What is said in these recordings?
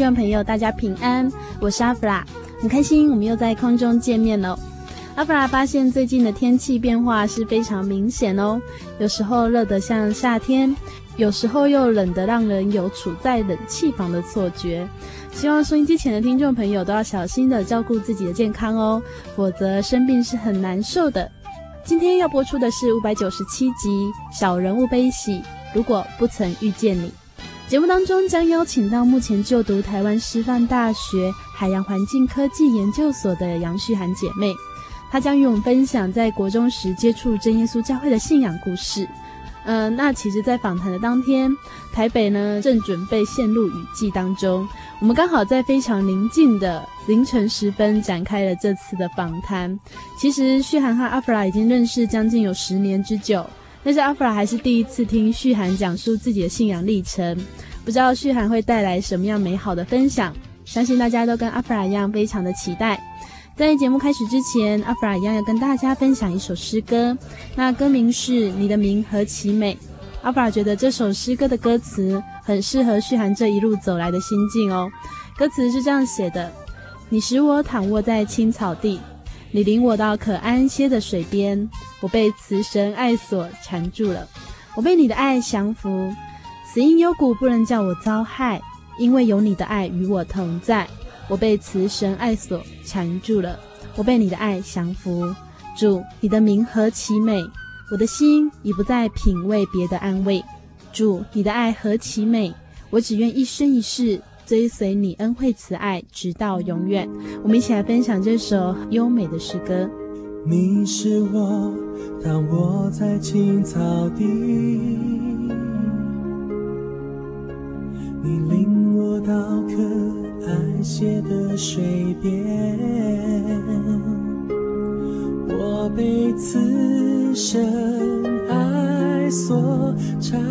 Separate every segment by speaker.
Speaker 1: 听众朋友，大家平安，我是阿弗拉，很开心我们又在空中见面了。阿弗拉发现最近的天气变化是非常明显哦，有时候热得像夏天，有时候又冷得让人有处在冷气房的错觉。希望收音机前的听众朋友都要小心的照顾自己的健康哦，否则生病是很难受的。今天要播出的是五百九十七集《小人物悲喜》，如果不曾遇见你。节目当中将邀请到目前就读台湾师范大学海洋环境科技研究所的杨旭涵姐妹，她将与我们分享在国中时接触真耶稣教会的信仰故事。嗯、那其实，在访谈的当天，台北呢正准备陷入雨季当中，我们刚好在非常宁静的凌晨时分展开了这次的访谈。其实，旭涵和阿弗拉已经认识将近有十年之久。但是阿弗拉还是第一次听旭涵讲述自己的信仰历程，不知道旭涵会带来什么样美好的分享，相信大家都跟阿弗拉一样非常的期待。在节目开始之前，阿弗拉一样要跟大家分享一首诗歌，那歌名是《你的名何其美》。阿弗拉觉得这首诗歌的歌词很适合旭涵这一路走来的心境哦。歌词是这样写的：你使我躺卧在青草地。你领我到可安歇的水边，我被慈神爱所缠住了，我被你的爱降服，死因幽谷不能叫我遭害，因为有你的爱与我同在。我被慈神爱所缠住了，我被你的爱降服。主，你的名何其美，我的心已不再品味别的安慰。主，你的爱何其美，我只愿一生一世。追随你恩惠慈爱，直到永远。我们一起来分享这首优美的诗歌。
Speaker 2: 你是我躺卧在青草地，你领我到可安歇的水边，我被此神爱所缠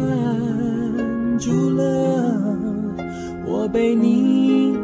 Speaker 2: 住了。我被你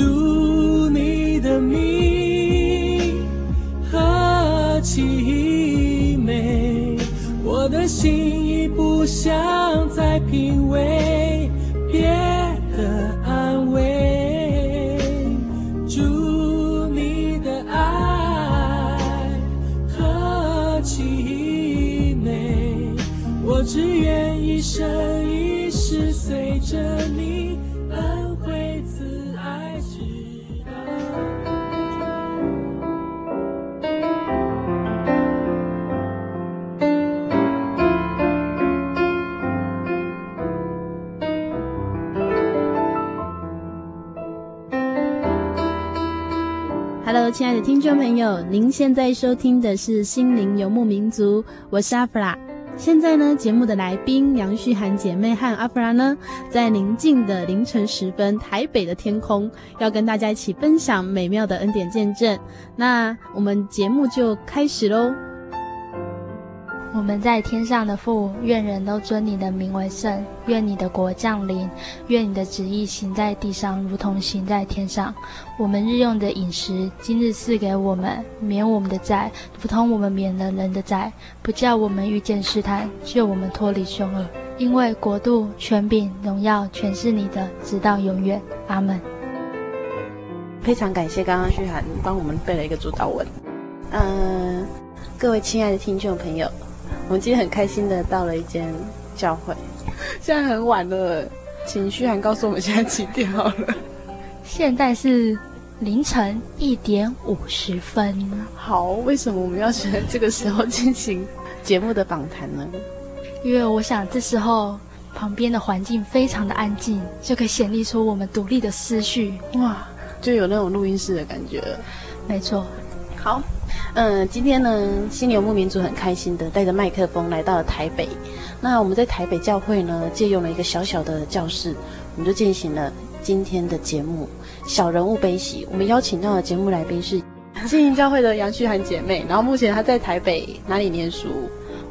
Speaker 2: 读你的名和其美，我的心已不想
Speaker 1: 听众朋友，您现在收听的是《心灵游牧民族》，我是阿弗拉。现在呢，节目的来宾杨旭涵姐妹和阿弗拉呢，在宁静的凌晨时分，台北的天空，要跟大家一起分享美妙的恩典见证。那我们节目就开始喽。
Speaker 3: 我们在天上的父，愿人都尊你的名为圣。愿你的国降临，愿你的旨意行在地上，如同行在天上。我们日用的饮食，今日赐给我们，免我们的债，如同我们免了人的债，不叫我们遇见试探，救我们脱离凶恶。因为国度、权柄、荣耀，全是你的，直到永远。阿门。
Speaker 4: 非常感谢刚刚旭涵帮我们背了一个主祷文。嗯、各位亲爱的听众朋友。我们今天很开心的到了一间教会，现在很晚了，请旭涵告诉我们现在几点好了？
Speaker 3: 现在是凌晨一点五十分。
Speaker 4: 好，为什么我们要选在这个时候进行节目的访谈呢？
Speaker 3: 因为我想这时候旁边的环境非常的安静，就可以显露出我们独立的思绪。
Speaker 4: 哇，就有那种录音室的感觉。
Speaker 3: 没错。
Speaker 4: 好。嗯，今天呢，心灵游牧民族很开心的带着麦克风来到了台北。那我们在台北教会呢，借用了一个小小的教室，我们就进行了今天的节目《小人物悲喜》。我们邀请到的节目来宾是心灵教会的杨旭涵姐妹，然后目前她在台北哪里念书？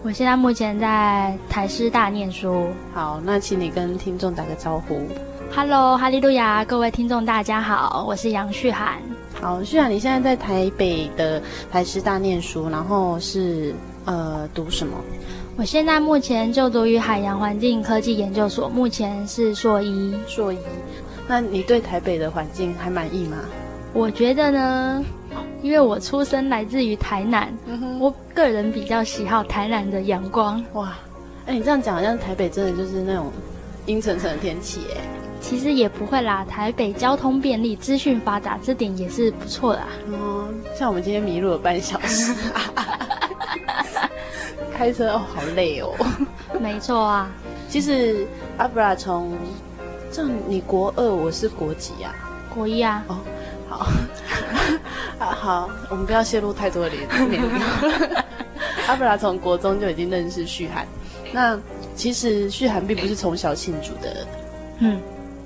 Speaker 3: 我现在目前在台师大念书。
Speaker 4: 好，那请你跟听众打个招呼。
Speaker 3: Hello，哈利路亚，各位听众大家好，我是杨旭涵。
Speaker 4: 好，絮涵，你现在在台北的台师大念书，然后是呃读什么？
Speaker 3: 我现在目前就读于海洋环境科技研究所，目前是硕一。
Speaker 4: 硕一，那你对台北的环境还满意吗？
Speaker 3: 我觉得呢，因为我出生来自于台南，嗯，我个人比较喜好台南的阳光。
Speaker 4: 哇，哎，你这样讲，好像台北真的就是那种阴沉沉的天气，哎。
Speaker 3: 其实也不会啦，台北交通便利，资讯发达，这点也是不错的。
Speaker 4: 嗯，像我们今天迷路了半小时，开车哦，好累哦。
Speaker 3: 没错啊，
Speaker 4: 其实阿布拉从这样，你国二，我是国几啊？
Speaker 3: 国一啊。
Speaker 4: 哦，好，啊好，我们不要泄露太多的年龄。阿布拉从国中就已经认识旭涵，那其实旭涵并不是从小信主的，嗯。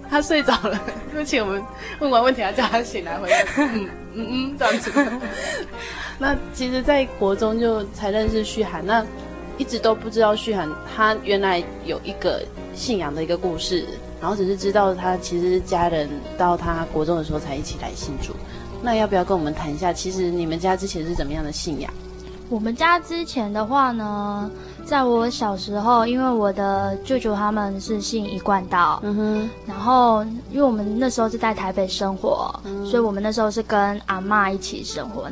Speaker 4: 他睡着了，对不起，我们问完问题要叫他醒来回答。嗯嗯嗯，这样子。那其实，在国中就才认识旭涵，那一直都不知道旭涵他原来有一个信仰的一个故事，然后只是知道他其实是家人到他国中的时候才一起来信主。那要不要跟我们谈一下，其实你们家之前是怎么样的信仰？
Speaker 3: 我们家之前的话呢，在我小时候，因为我的舅舅他们是信一贯道，嗯哼，然后因为我们那时候是在台北生活，嗯，所以我们那时候是跟阿妈一起生活。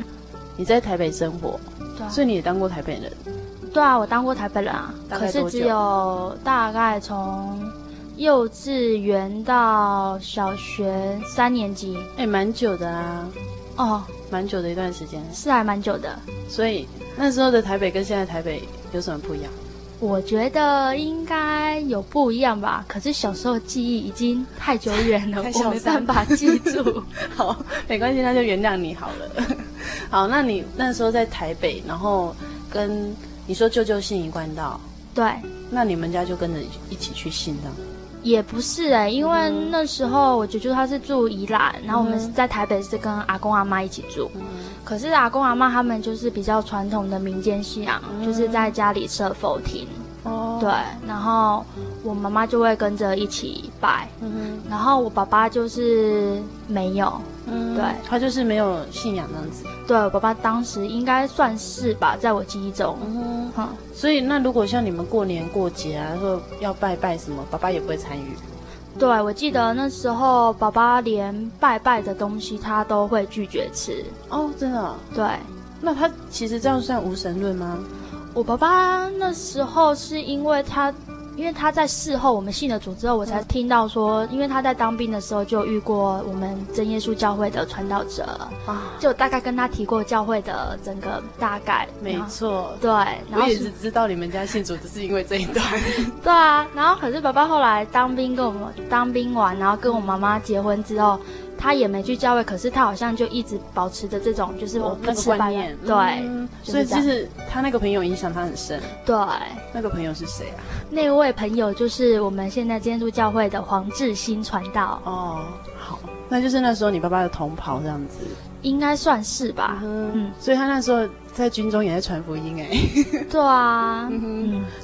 Speaker 4: 你在台北生活，对啊，所以你也当过台北人？
Speaker 3: 对啊，我当过台北人啊，可是只有大概从幼稚园到小学三年级，
Speaker 4: 哎，蛮久的啊，
Speaker 3: 哦，
Speaker 4: 蛮久的一段时间，
Speaker 3: 是还蛮久的，
Speaker 4: 所以。那时候的台北跟现在台北有什么不一样？
Speaker 3: 我觉得应该有不一样吧，可是小时候记忆已经太久远了，我没办法记住。
Speaker 4: 好，没关系，那就原谅你好了。好，那你那时候在台北，然后跟你说舅舅信宜关道，
Speaker 3: 对，
Speaker 4: 那你们家就跟着一起去信的？
Speaker 3: 也不是哎、欸，因为那时候我舅舅他是住宜兰，嗯、然后我们在台北是跟阿公阿妈一起住。嗯、可是阿公阿妈他们就是比较传统的民间信仰，嗯、就是在家里设佛厅。哦，对，然后我妈妈就会跟着一起拜。嗯，然后我爸爸就是没有。嗯，对，
Speaker 4: 他就是没有信仰这样子。
Speaker 3: 对，我爸爸当时应该算是吧，在我记忆中。嗯
Speaker 4: 哼，所以那如果像你们过年过节啊，说要拜拜什么，爸爸也不会参与。
Speaker 3: 对，我记得那时候爸爸连拜拜的东西他都会拒绝吃。
Speaker 4: 哦，真的？
Speaker 3: 对。
Speaker 4: 那他其实这样算无神论吗？
Speaker 3: 我爸爸那时候是因为他。因为他在事后我们信了主之后，我才听到说，因为他在当兵的时候就遇过我们真耶稣教会的传道者啊，就大概跟他提过教会的整个大概。
Speaker 4: 没错，
Speaker 3: 对。然后
Speaker 4: 我也只知道你们家信主只是因为这一段。
Speaker 3: 对啊，然后可是爸爸后来当兵跟我们当兵完，然后跟我妈妈结婚之后。他也没去教会，可是他好像就一直保持着这种，就是我不吃饭。对，嗯、
Speaker 4: 所以其实他那个朋友影响他很深。
Speaker 3: 对，
Speaker 4: 那个朋友是谁啊？
Speaker 3: 那位朋友就是我们现在基督教会的黄志新传道。
Speaker 4: 哦，好，那就是那时候你爸爸的同袍这样子，
Speaker 3: 应该算是吧。
Speaker 4: 嗯，嗯，所以他那时候在军中也在传福音哎。
Speaker 3: 对啊，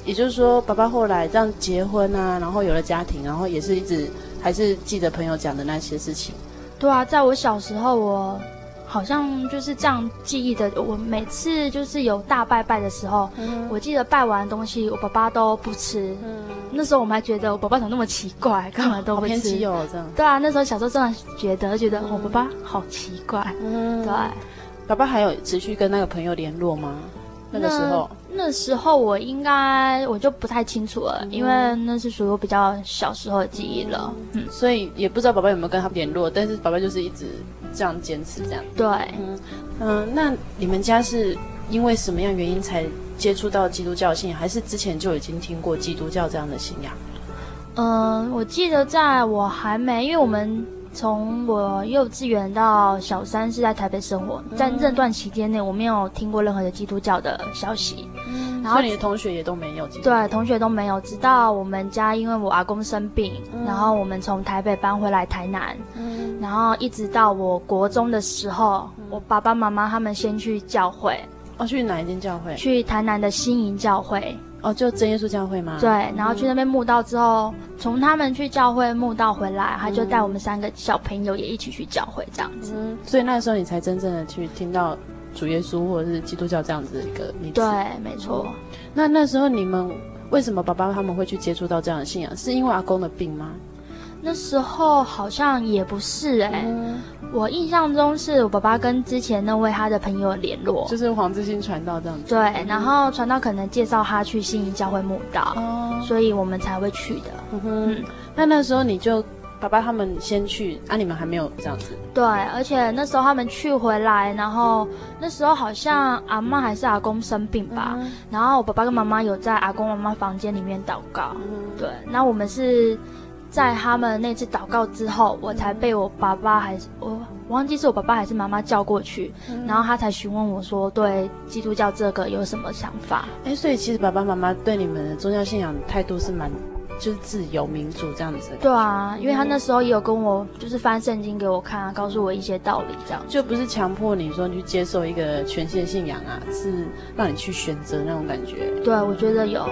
Speaker 4: 也就是说，爸爸后来这样结婚啊，然后有了家庭，然后也是一直还是记得朋友讲的那些事情。
Speaker 3: 对啊，在我小时候，我好像就是这样记忆的。我每次就是有大拜拜的时候，嗯、我记得拜完的东西，我爸爸都不吃。嗯、那时候我们还觉得我爸爸怎么那么奇怪，干嘛都不吃？
Speaker 4: 偏激哦，这样。
Speaker 3: 对啊，那时候小时候真的觉得觉得我爸爸好奇怪。嗯，对。
Speaker 4: 爸爸还有持续跟那个朋友联络吗？那个时候，
Speaker 3: 那时候我应该我就不太清楚了，嗯、因为那是属于我比较小时候的记忆了。嗯，
Speaker 4: 嗯，所以也不知道爸爸有没有跟他联络，但是爸爸就是一直这样坚持这样。
Speaker 3: 对，
Speaker 4: 嗯嗯，那你们家是因为什么样原因才接触到基督教信仰，还是之前就已经听过基督教这样的信仰？
Speaker 3: 嗯，我记得在我还没，因为我们。从我幼稚园到小三是在台北生活，在这段期间内，我没有听过任何的基督教的消息。
Speaker 4: 嗯，然后你的同学也都没有。
Speaker 3: 对，同学都没有。直到我们家因为我阿公生病，嗯、然后我们从台北搬回来台南。嗯，然后一直到我国中的时候，嗯、我爸爸妈妈他们先去教会。
Speaker 4: 哦，去哪一间教会？
Speaker 3: 去台南的新营教会。
Speaker 4: 哦，就真耶稣教会吗？
Speaker 3: 对，然后去那边慕道之后，从、嗯、他们去教会慕道回来，他就带我们三个小朋友也一起去教会这样子。
Speaker 4: 嗯，所以那时候你才真正的去听到主耶稣或者是基督教这样子的一个名词。
Speaker 3: 对，没错。
Speaker 4: 那那时候你们为什么爸爸他们会去接触到这样的信仰？是因为阿公的病吗？
Speaker 3: 那时候好像也不是哎、欸，嗯、我印象中是我爸爸跟之前那位他的朋友联络，
Speaker 4: 就是黄志新传道这样子。
Speaker 3: 对，嗯、然后传道可能介绍他去信义教会墓道，哦、所以我们才会去的。嗯哼，嗯，
Speaker 4: 那那时候你就爸爸他们先去，啊，你们还没有这样子。
Speaker 3: 对，而且那时候他们去回来，然后那时候好像阿妈还是阿公生病吧，嗯、然后我爸爸跟妈妈有在阿公妈妈房间里面祷告。嗯，对，那我们是。在他们那次祷告之后，我才被我爸爸还是我，我忘记是我爸爸还是妈妈叫过去，嗯、然后他才询问我说，对基督教这个有什么想法？
Speaker 4: 哎，所以其实爸爸妈妈对你们的宗教信仰态度是蛮，就是自由民主这样子。
Speaker 3: 对啊，因为他那时候也有跟我就是翻圣经给我看啊，告诉我一些道理，这样
Speaker 4: 就不是强迫你说你去接受一个全新的信仰啊，是让你去选择那种感觉。
Speaker 3: 对，我觉得有。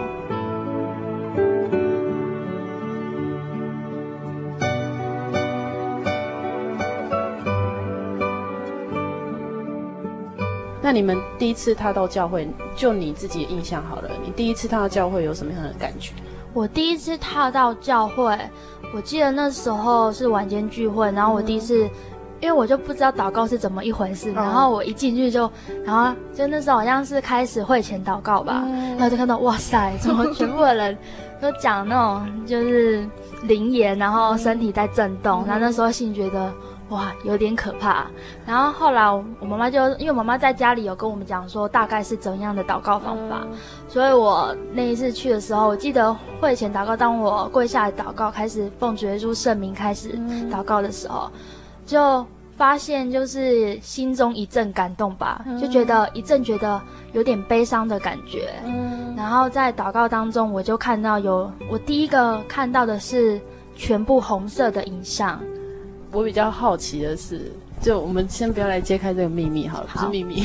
Speaker 4: 那你们第一次踏到教会，就你自己的印象好了。你第一次踏到教会有什么样的感觉？
Speaker 3: 我第一次踏到教会，我记得那时候是晚间聚会，然后我第一次，嗯、因为我就不知道祷告是怎么一回事，嗯、然后我一进去就，然后就那时候好像是开始会前祷告吧，嗯、然后就看到哇塞，怎么全部的人都讲那种就是灵言，然后身体在震动，嗯、然后那时候心里觉得。哇，有点可怕。然后后来我妈妈就因为妈妈在家里有跟我们讲说大概是怎样的祷告方法，嗯、所以我那一次去的时候，我记得会前祷告，当我跪下来祷告，开始奉主耶稣圣名开始祷告的时候，就发现就是心中一阵感动吧，就觉得一阵觉得有点悲伤的感觉。嗯、然后在祷告当中，我就看到有我第一个看到的是全部红色的影像。
Speaker 4: 我比较好奇的是，就我们先不要来揭开这个秘密好了，好，不是秘密，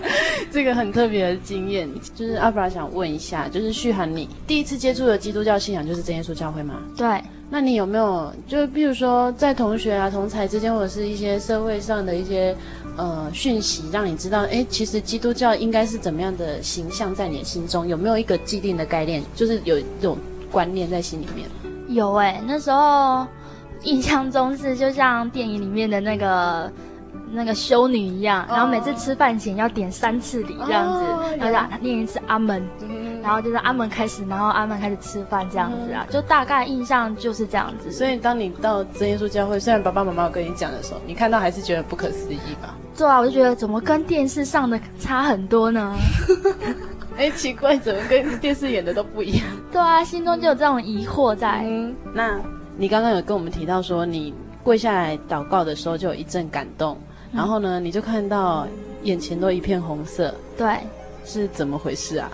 Speaker 4: 这个很特别的经验，就是阿布拉想问一下，就是旭涵，你第一次接触的基督教信仰就是真耶稣教会吗？
Speaker 3: 对。
Speaker 4: 那你有没有，就比如说在同学啊、同才之间，或者是一些社会上的一些呃讯息，让你知道，哎，其实基督教应该是怎么样的形象在你的心中？有没有一个既定的概念，就是有这种观念在心里面？
Speaker 3: 有哎、欸，那时候。印象中是就像电影里面的那个那个修女一样，然后每次吃饭前要点三次礼这样子，然后就念一次阿门，然后就是阿门开始，然后阿门开始吃饭这样子啊，就大概印象就是这样子。
Speaker 4: 所以当你到真耶稣教会，虽然爸爸妈妈有跟你讲的时候，你看到还是觉得不可思议吧？
Speaker 3: 对啊，我就觉得怎么跟电视上的差很多呢？
Speaker 4: 哎，奇怪，怎么跟电视演的都不一样？
Speaker 3: 对啊，心中就有这种疑惑在。
Speaker 4: 嗯，那。你刚刚有跟我们提到说，你跪下来祷告的时候就有一阵感动，嗯、然后呢，你就看到眼前都一片红色，
Speaker 3: 对，
Speaker 4: 是怎么回事啊？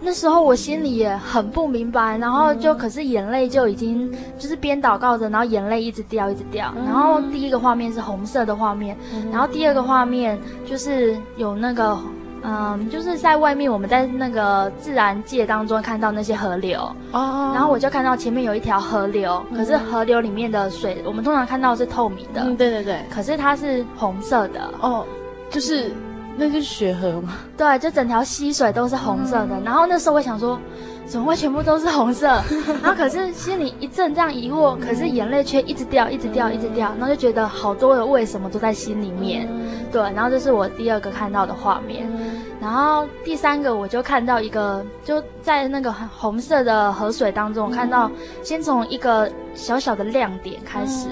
Speaker 3: 那时候我心里也很不明白，然后就可是眼泪就已经就是边祷告着，然后眼泪一直掉一直掉，然后第一个画面是红色的画面，然后第二个画面就是有那个。嗯，就是在外面，我们在那个自然界当中看到那些河流哦，然后我就看到前面有一条河流，可是河流里面的水，我们通常看到是透明的，
Speaker 4: 嗯，对对对，
Speaker 3: 可是它是红色的
Speaker 4: 哦，就是那就是血河吗？
Speaker 3: 对，就整条溪水都是红色的，然后那时候我想说。怎么会全部都是红色？然后可是心里一阵这样疑惑，可是眼泪却一直掉，一直掉，一直掉，然后就觉得好多的为什么都在心里面。对，然后这是我第二个看到的画面，然后第三个我就看到一个，就在那个红色的河水当中，我看到先从一个小小的亮点开始，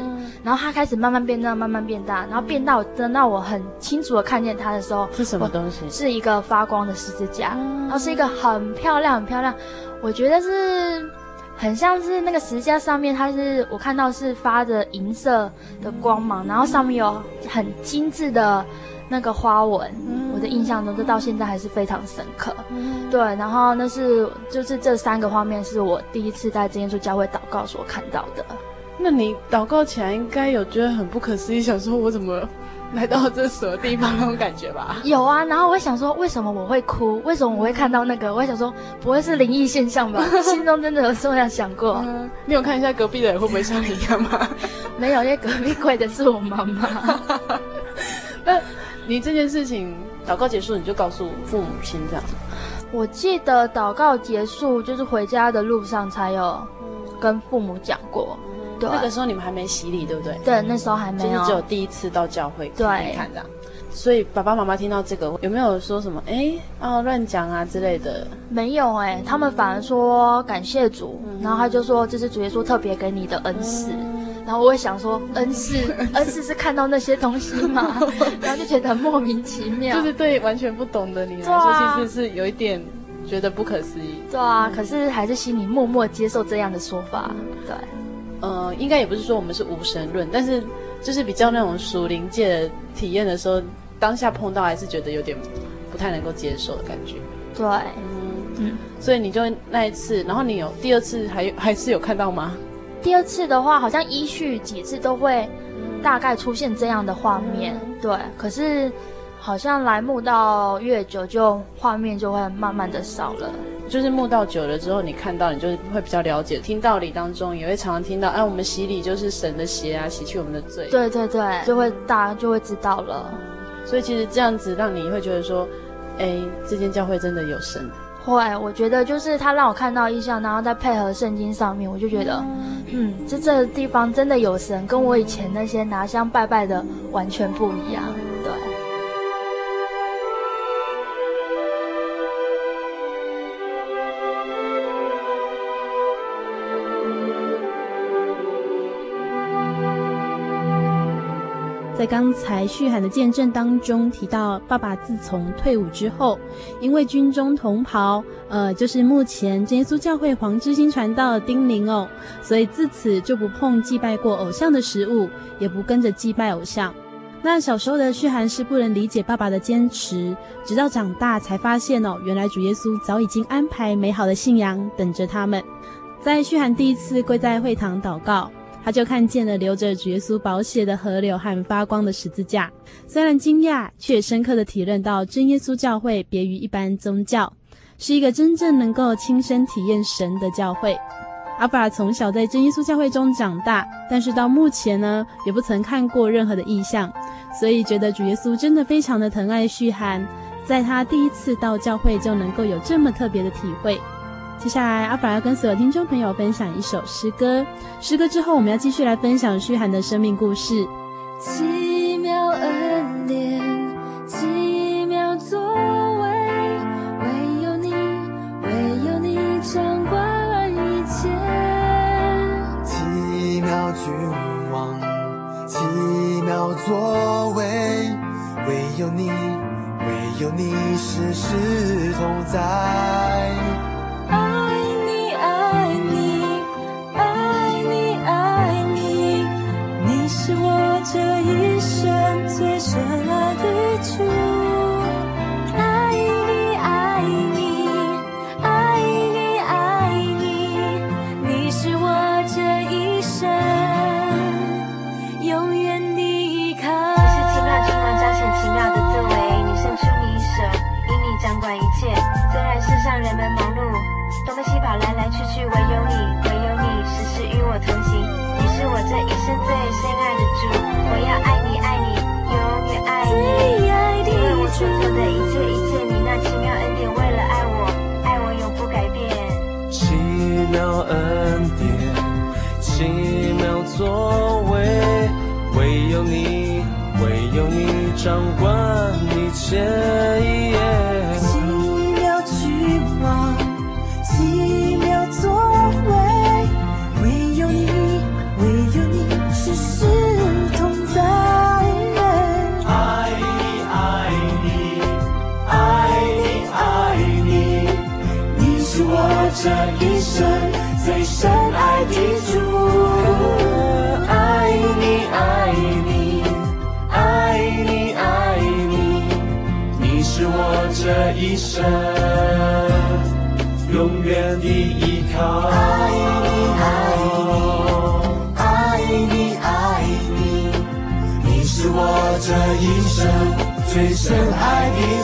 Speaker 3: 然后它开始慢慢变大，慢慢变大，然后变到等到我很清楚的看见它的时候，
Speaker 4: 是什么东西？
Speaker 3: 是一个发光的十字架，然后是一个很漂亮、很漂亮。我觉得是很像是那个十字架上面，它是我看到是发着银色的光芒，然后上面有很精致的那个花纹。我的印象中，这到现在还是非常深刻。对，然后那是就是这三个画面是我第一次在真耶稣教会祷告所看到的。
Speaker 4: 那你祷告起来应该有觉得很不可思议，想说我怎么？来到这什么地方那种感觉吧？
Speaker 3: 有啊，然后我会想说，为什么我会哭？为什么我会看到那个？我会想说，不会是灵异现象吧？心中真的有这样想过。
Speaker 4: 嗯，你有看一下隔壁的人会不会像你一样吗？
Speaker 3: 没有，因为隔壁跪的是我妈妈。
Speaker 4: 那你这件事情祷告结束，你就告诉父母亲这样？
Speaker 3: 我记得祷告结束就是回家的路上才有跟父母讲过。对
Speaker 4: 那个时候你们还没洗礼，对不对？
Speaker 3: 对，那时候还没有，
Speaker 4: 就是只有第一次到教会对看这样。所以爸爸妈妈听到这个，有没有说什么？哎，啊，乱讲啊之类的？
Speaker 3: 没有哎、欸，他们反而说感谢主，嗯、然后他就说这是主耶稣特别给你的恩赐。嗯、然后我会想说，恩赐，恩赐是看到那些东西吗？然后就觉得莫名其妙。
Speaker 4: 就是对完全不懂的你来说，啊、其实是有一点觉得不可思议。
Speaker 3: 对啊，可是还是心里默默接受这样的说法。对。
Speaker 4: 呃，应该也不是说我们是无神论，但是就是比较那种属灵界的体验的时候，当下碰到还是觉得有点不太能够接受的感觉。
Speaker 3: 对，嗯嗯，
Speaker 4: 所以你就那一次，然后你有第二次还还是有看到吗？
Speaker 3: 第二次的话，好像依序几次都会大概出现这样的画面，嗯、对，可是。好像来慕到越久，就画面就会慢慢的少了。
Speaker 4: 就是慕道久了之后，你看到你就会比较了解。听道理当中也会常常听到，哎、啊，我们洗礼就是神的血啊，洗去我们的罪。
Speaker 3: 对对对，就会大家就会知道了。
Speaker 4: 所以其实这样子让你会觉得说，哎，这间教会真的有神。
Speaker 3: 会，我觉得就是他让我看到意象，然后再配合圣经上面，我就觉得，嗯，这这个地方真的有神，跟我以前那些拿香拜拜的完全不一样。
Speaker 1: 在刚才旭涵的见证当中提到，爸爸自从退伍之后，因为军中同袍，呃，就是目前耶稣教会黄之心传道的叮咛哦，所以自此就不碰祭拜过偶像的食物，也不跟着祭拜偶像。那小时候的旭涵是不能理解爸爸的坚持，直到长大才发现哦，原来主耶稣早已经安排美好的信仰等着他们。在旭涵第一次跪在会堂祷告，他就看见了流着主耶稣宝血的河流和发光的十字架。虽然惊讶，却深刻的体认到真耶稣教会别于一般宗教，是一个真正能够亲身体验神的教会。阿弗拉从小在真耶稣教会中长大，但是到目前呢，也不曾看过任何的异象，所以觉得主耶稣真的非常的疼爱旭涵，在他第一次到教会就能够有这么特别的体会。接下来，阿弗拉要跟所有听众朋友分享一首诗歌，诗歌之后，我们要继续来分享虚涵的生命故事。
Speaker 5: 奇妙恩典，奇妙作为，唯有你，唯有你掌管
Speaker 6: 一切。奇妙。
Speaker 5: 君王，奇妙作为，唯有你，唯有你，时时同在。最深爱的主，我要爱你，爱你，永远爱你。因为我所做的一切一切，你那奇妙恩典，为了爱我，爱我永不改变。
Speaker 2: 奇妙恩典，奇妙作为，唯有你，唯有你掌管一切。
Speaker 5: 最深爱你。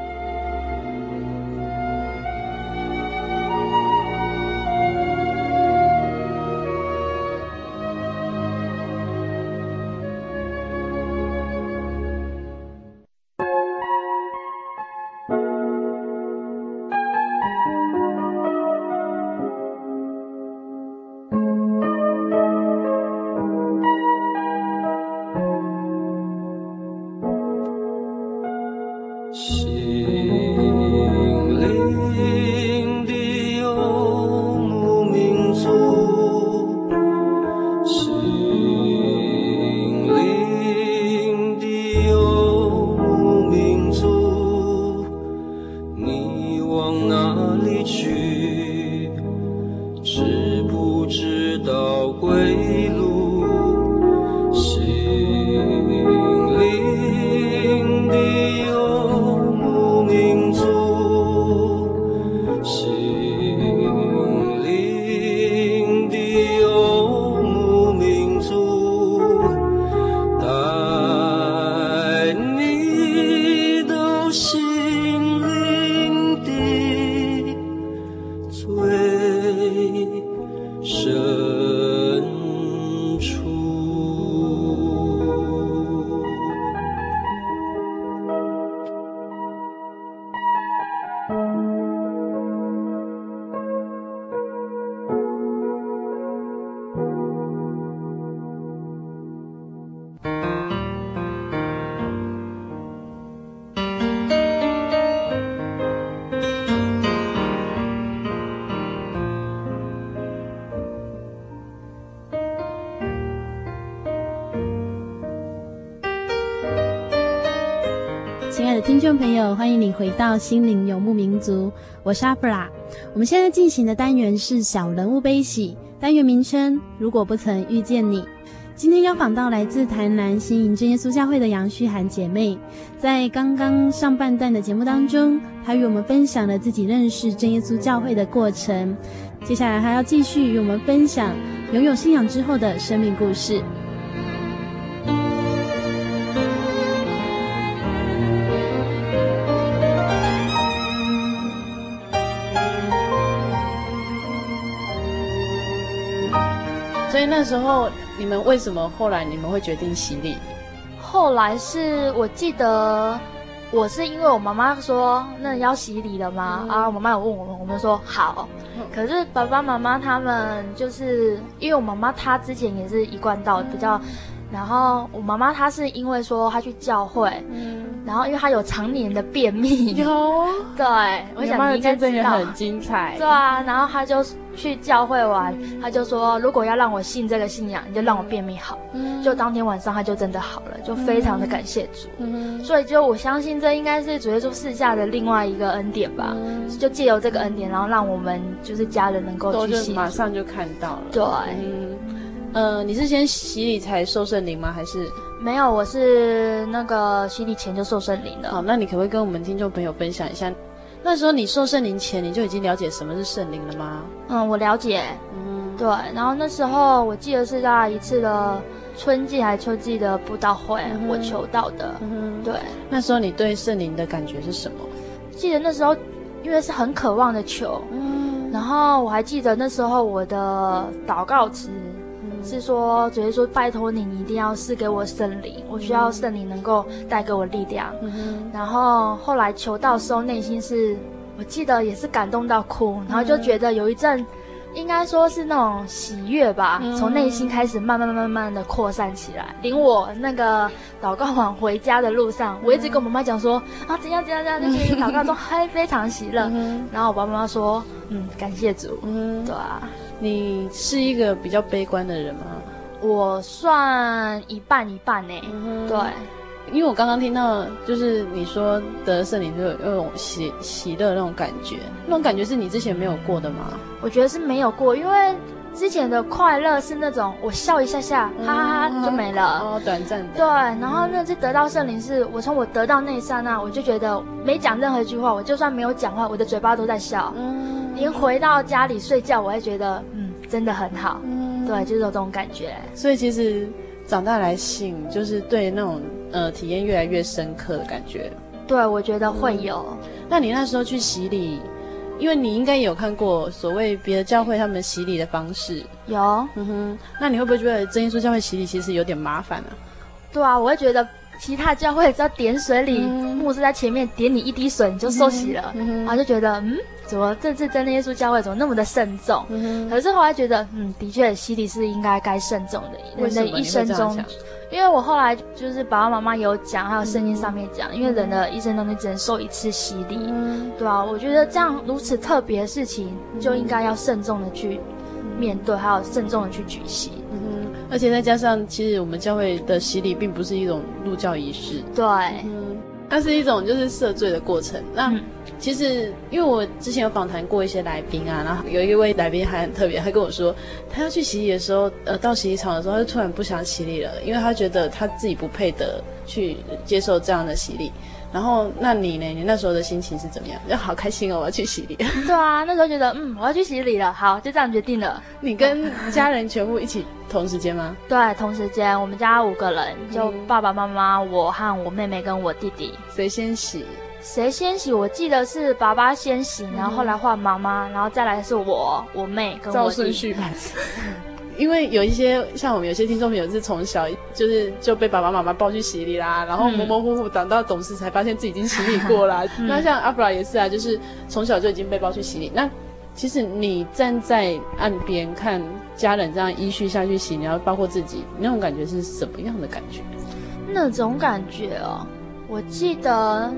Speaker 1: 众朋友，欢迎你回到心灵游牧民族，我是阿弗拉。我们现在进行的单元是小人物悲喜，单元名称如果不曾遇见你。今天邀访到来自台南新营真耶稣教会的杨旭涵姐妹，在刚刚上半段的节目当中，她与我们分享了自己认识真耶稣教会的过程。接下来还要继续与我们分享拥有信仰之后的生命故事。
Speaker 4: 那时候你们为什么后来你们会决定洗礼？
Speaker 3: 后来是我记得我是因为我妈妈说那要洗礼了吗？啊、嗯，我妈妈有问我们，我们说好。可是爸爸妈妈他们就是因为我妈妈她之前也是一贯道比较。然后我妈妈她是因为说她去教会，嗯，然后因为她有常年的便秘，有，对，我想你应该知道，
Speaker 4: 很精彩，
Speaker 3: 对啊，然后她就去教会玩，她就说如果要让我信这个信仰，你就让我便秘好，嗯，就当天晚上她就真的好了，就非常的感谢主，嗯，所以就我相信这应该是主耶稣赐下的另外一个恩典吧，嗯，就借由这个恩典，然后让我们就是家人能够去信，
Speaker 4: 马上就看到了，
Speaker 3: 对，
Speaker 4: 嗯。呃，你是先洗礼才受圣灵吗？还是
Speaker 3: 没有？我是那个洗礼前就受圣灵了。
Speaker 4: 好，那你可不可以跟我们听众朋友分享一下，那时候你受圣灵前你就已经了解什么是圣灵了吗？
Speaker 3: 嗯，我了解。嗯，对。然后那时候我记得是在一次的春季还是秋季的布道会，嗯、我求到的。嗯，对。
Speaker 4: 那时候你对圣灵的感觉是什么？
Speaker 3: 记得那时候因为是很渴望的求。嗯。然后我还记得那时候我的祷告词。是说，主耶稣拜托你，你一定要赐给我圣灵，我需要圣灵能够带给我力量。嗯、然后后来求到时候，内心是我记得也是感动到哭，然后就觉得有一阵应该说是那种喜悦吧，从内、嗯、心开始慢慢慢慢的扩散起来。领我那个祷告往回家的路上，我一直跟我妈妈讲说啊，怎样怎样怎样，就是祷告中还非常喜乐。嗯、然后我爸爸妈妈说，嗯，感谢主。嗯，对啊。
Speaker 4: 你是一个比较悲观的人吗？
Speaker 3: 我算一半一半呢。嗯、对。
Speaker 4: 因为我刚刚听到，就是你说得圣灵就有那种喜喜乐那种感觉，那种感觉是你之前没有过的吗？
Speaker 3: 我觉得是没有过，因为之前的快乐是那种我笑一下下，哈哈哈就没了，
Speaker 4: 哦，短暂的。
Speaker 3: 对，然后那次得到圣灵是，我从我得到那一刹那，我就觉得没讲任何一句话，我就算没有讲话，我的嘴巴都在笑。嗯，连回到家里睡觉，我也觉得嗯，真的很好。嗯，对，就是有这种感觉。
Speaker 4: 所以其实长大来信，就是对那种。呃，体验越来越深刻的感觉。
Speaker 3: 对，我觉得会有。
Speaker 4: 嗯，那你那时候去洗礼，因为你应该有看过所谓别的教会他们洗礼的方式。
Speaker 3: 有。
Speaker 4: 嗯哼。那你会不会觉得真耶稣教会洗礼其实有点麻烦啊？
Speaker 3: 对啊，我会觉得其他教会只要点水礼，嗯、牧师在前面点你一滴水，你就受洗了，嗯、然后就觉得嗯，怎么这次真的耶稣教会怎么那么的慎重？嗯、可是后来觉得，嗯，的确洗礼是应该该慎重的，人的一生中。因为我后来就是爸爸妈妈有讲，还有圣经上面讲，嗯、因为人的一生中你只能受一次洗礼，嗯、对啊，我觉得这样如此特别的事情，就应该要慎重的去面对，还有慎重的去举行。
Speaker 4: 嗯，而且再加上，其实我们教会的洗礼并不是一种入教仪式，
Speaker 3: 对。
Speaker 4: 嗯它是一种就是赦罪的过程。那其实因为我之前有访谈过一些来宾啊，然后有一位来宾还很特别，他跟我说，他要去洗礼的时候，呃，到洗礼场的时候，他就突然不想洗礼了，因为他觉得他自己不配得去接受这样的洗礼。然后，那你呢？你那时候的心情是怎么样？就好开心哦，我要去洗礼。
Speaker 3: 对啊，那时候觉得，嗯，我要去洗礼了。好，就这样决定了。
Speaker 4: 你跟家人全部一起同时间吗？
Speaker 3: 对，同时间。我们家五个人，就爸爸妈妈、我和我妹妹跟我弟弟。
Speaker 4: 谁先洗？
Speaker 3: 谁先洗？我记得是爸爸先洗，然后后来换妈妈，然后再来是我、我妹跟我。
Speaker 4: 照顺序排。因为有一些像我们有些听众朋友是从小就是就被爸爸妈妈抱去洗礼啦，然后模模糊糊长到懂事才发现自己已经洗礼过啦。嗯、那像阿弗拉也是啊，就是从小就已经被抱去洗礼。那其实你站在岸边看家人这样依序下去洗，然后包括自己那种感觉是什么样的感觉？
Speaker 3: 那种感觉哦，我记得。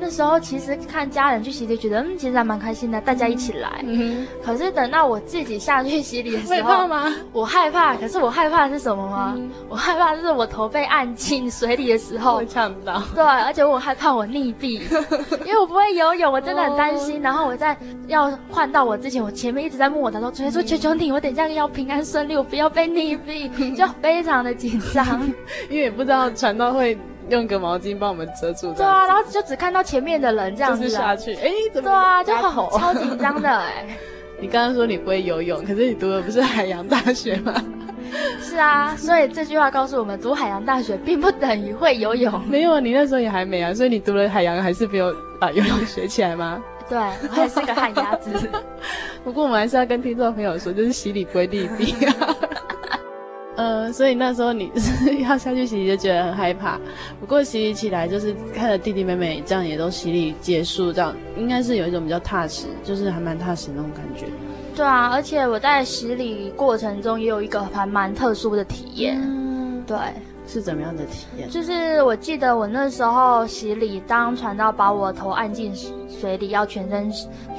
Speaker 3: 那时候其实看家人去洗礼，觉得嗯，其实还蛮开心的，大家一起来。嗯、可是等到我自己下去洗礼的时候，
Speaker 4: 害怕吗？
Speaker 3: 我害怕。可是我害怕的是什么吗？嗯、我害怕的是我头被按进水里的时候
Speaker 4: 会呛到。
Speaker 3: 对，而且我害怕我溺毙，因为我不会游泳，我真的很担心。哦、然后我在要换到我之前，我前面一直在问我，他说：“主耶稣求求你，我等一下要平安顺利，我不要被溺毙。”就非常的紧张，
Speaker 4: 因为也不知道传到会。用个毛巾帮我们遮住。
Speaker 3: 对啊，然后就只看到前面的人这样子
Speaker 4: 下去。哎，怎么？
Speaker 3: 对啊，就好超紧张的哎。
Speaker 4: 你刚刚说你不会游泳，可是你读的不是海洋大学吗？
Speaker 3: 是啊，所以这句话告诉我们，读海洋大学并不等于会游泳。
Speaker 4: 没有，你那时候也还没啊，所以你读了海洋还是没有把游泳学起来吗？
Speaker 3: 对，我还是个旱鸭子。
Speaker 4: 不过我们还是要跟听众朋友说，就是洗礼不会溺毙啊。呃，所以那时候你是要下去洗礼就觉得很害怕，不过洗礼起来就是看着弟弟妹妹这样也都洗礼结束，这样应该是有一种比较踏实，就是还蛮踏实的那种感觉。
Speaker 3: 对啊，而且我在洗礼过程中也有一个还蛮特殊的体验。嗯，对，
Speaker 4: 是怎么样的体验？
Speaker 3: 就是我记得我那时候洗礼，当传到把我头按进水里，要全身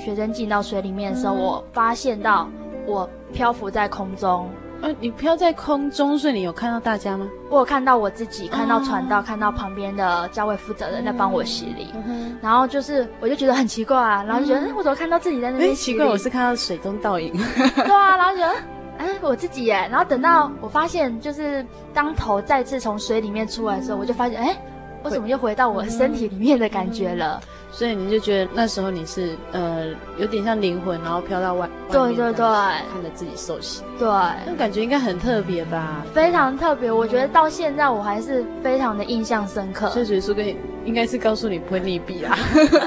Speaker 3: 全身浸到水里面的时候，嗯、我发现到我漂浮在空中。
Speaker 4: 呃、啊，你飘在空中，所以你有看到大家吗？
Speaker 3: 我有看到我自己，看到传道，啊、看到旁边的教会负责人在帮我洗礼。然后就是，我就觉得很奇怪啊，然后就觉得，哎、嗯，我怎么看到自己在那边洗礼？
Speaker 4: 奇怪，我是看到水中倒影。
Speaker 3: 对啊，然后觉得，哎，我自己耶。然后等到我发现，就是当头再次从水里面出来的时候，我就发现，哎，为什么又回到我身体里面的感觉了？嗯
Speaker 4: 所以你就觉得那时候你是呃有点像灵魂，然后飘到外
Speaker 3: 对对对，
Speaker 4: 看着自己受洗，
Speaker 3: 对，
Speaker 4: 那感觉应该很特别吧？
Speaker 3: 非常特别，我觉得到现在我还是非常的印象深刻。
Speaker 4: 所以耶稣跟你应该是告诉你不会溺毙啊，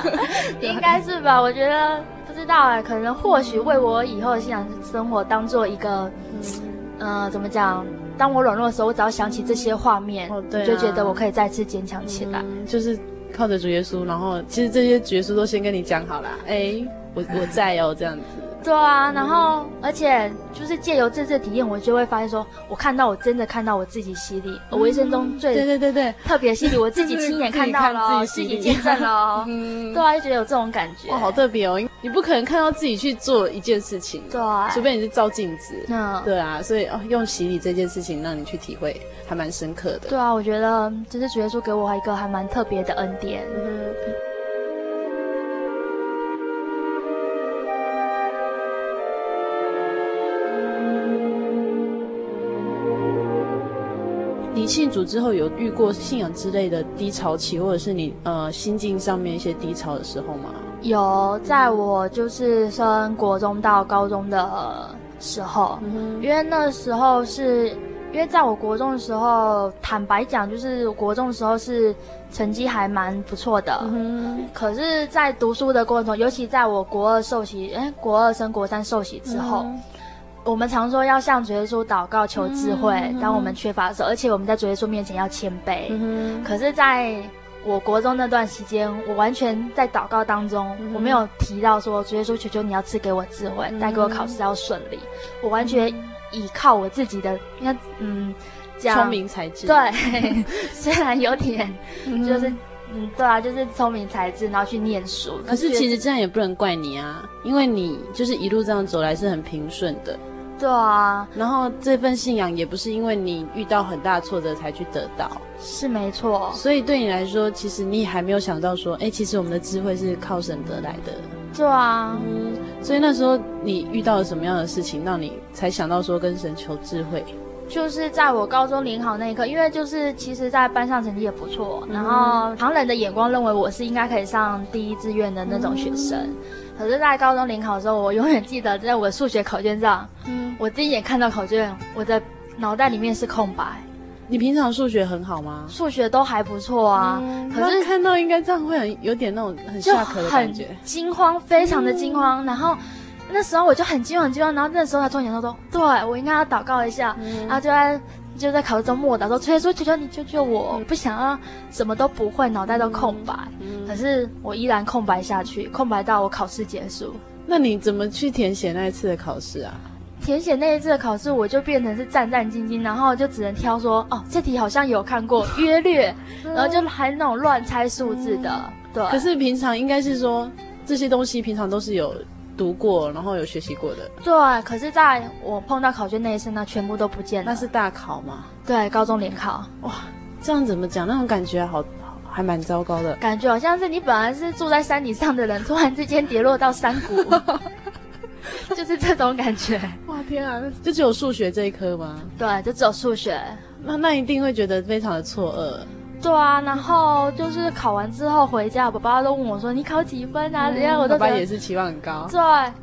Speaker 3: 应该是吧？我觉得不知道哎，可能或许为我以后的信仰生活当做一个，呃，怎么讲？当我软弱的时候，我只要想起这些画面，我就觉得我可以再次坚强起来，
Speaker 4: 就是。靠着主耶稣，然后其实这些主耶稣都先跟你讲好了，哎，我我在哦，这样子。
Speaker 3: 对啊，然后而且就是借由这次体验，我就会发现说，我看到我真的看到我自己洗礼，我一生中最
Speaker 4: 对对对对。
Speaker 3: 特别洗礼，我自己亲眼看到了，自己见证了，嗯，对啊，就觉得有这种感觉，
Speaker 4: 哇，好特别哦，你不可能看到自己去做一件事情，
Speaker 3: 对，啊
Speaker 4: 除非你是照镜子，嗯，对啊，所以哦，用洗礼这件事情让你去体会，还蛮深刻的。
Speaker 3: 对啊，我觉得这是主耶稣给我一个还蛮特别的恩典。嗯
Speaker 4: 你信主之后有遇过信仰之类的低潮期，或者是你呃心境上面一些低潮的时候吗？
Speaker 3: 有，在我就是升国中到高中的时候，嗯、因为那时候是因为在我国中的时候，坦白讲，就是国中的时候是成绩还蛮不错的，嗯、可是，在读书的过程中，尤其在我国二受洗，哎，国二升国三受洗之后。嗯我们常说要向主耶稣祷告求智慧，嗯、当我们缺乏的时候，而且我们在主耶稣面前要谦卑。嗯、可是，在我国中那段时间，我完全在祷告当中，嗯、我没有提到说主耶稣求求你要赐给我智慧，带、嗯、给我考试要顺利。我完全依靠我自己的，应该嗯，
Speaker 4: 聪明才智。
Speaker 3: 对，虽然有点就是嗯，对啊，就是聪明才智，然后去念书。
Speaker 4: 可是其实这样也不能怪你啊，因为你就是一路这样走来是很平顺的。
Speaker 3: 对啊，
Speaker 4: 然后这份信仰也不是因为你遇到很大挫折才去得到，
Speaker 3: 是没错。
Speaker 4: 所以对你来说，其实你还没有想到说，哎，其实我们的智慧是靠神得来的。
Speaker 3: 对啊，
Speaker 4: 嗯，所以那时候你遇到了什么样的事情，让你才想到说跟神求智慧？
Speaker 3: 就是在我高中联考那一刻，因为就是其实，在班上成绩也不错，嗯、然后旁人的眼光认为我是应该可以上第一志愿的那种学生。嗯、可是，在高中联考的时候，我永远记得在我的数学考卷上，嗯，我第一眼看到考卷，我的脑袋里面是空白。
Speaker 4: 你平常数学很好吗？
Speaker 3: 数学都还不错啊，
Speaker 4: 嗯、可是看到应该这样会很有点那种很下课的感觉，
Speaker 3: 惊慌，非常的惊慌，嗯、然后。那时候我就很惊慌，很惊慌，然后那时候他突然想到说：“对，我应该要祷告一下。嗯”然后就在就在考试中默祷说：“主耶稣，求求你救救我！嗯、不想要什么都不会，脑袋都空白。嗯”可是我依然空白下去，空白到我考试结束。
Speaker 4: 那你怎么去填写那一次的考试啊？
Speaker 3: 填写那一次的考试，我就变成是战战兢兢，然后就只能挑说：“哦，这题好像有看过，约略。”然后就还那种乱猜数字的。嗯、对。
Speaker 4: 可是平常应该是说这些东西平常都是有。读过，然后有学习过的。
Speaker 3: 对，可是在我碰到考卷那一瞬间，全部都不见了。
Speaker 4: 那是大考吗？
Speaker 3: 对，高中联考。
Speaker 4: 哇，这样怎么讲？那种感觉好，好还蛮糟糕的。
Speaker 3: 感觉好像是你本来是住在山顶上的人，突然之间跌落到山谷，就是这种感觉。
Speaker 4: 哇天啊，就只有数学这一科吗？
Speaker 3: 对，就只有数学。
Speaker 4: 那那一定会觉得非常的错愕。
Speaker 3: 对啊，然后就是考完之后回家，爸爸都问我说：“你考几分啊？”然后、嗯、我都
Speaker 4: 爸爸也是期望很高。
Speaker 3: 对，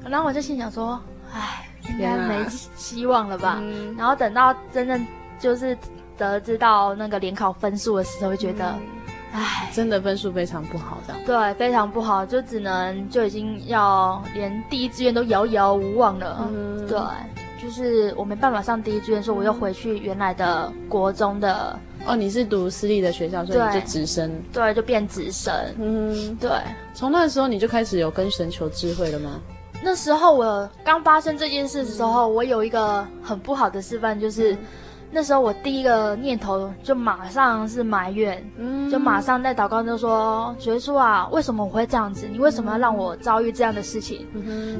Speaker 3: 然后我就心想说：“唉，应该没希望了吧？”嗯、然后等到真正就是得知到那个联考分数的时候，觉得，嗯、唉，
Speaker 4: 真的分数非常不好的。
Speaker 3: 对，非常不好，就只能就已经要连第一志愿都遥遥无望了。嗯，对，就是我没办法上第一志愿，说我又回去原来的国中的。
Speaker 4: 哦，你是读私立的学校，所以你就直升，
Speaker 3: 对，就变直升。嗯，对。
Speaker 4: 从那时候你就开始有跟神求智慧了吗？
Speaker 3: 那时候我刚发生这件事的时候，嗯、我有一个很不好的示范，就是。嗯那时候我第一个念头就马上是埋怨，嗯，就马上在祷告就说：“主耶稣啊，为什么我会这样子？你为什么要让我遭遇这样的事情？”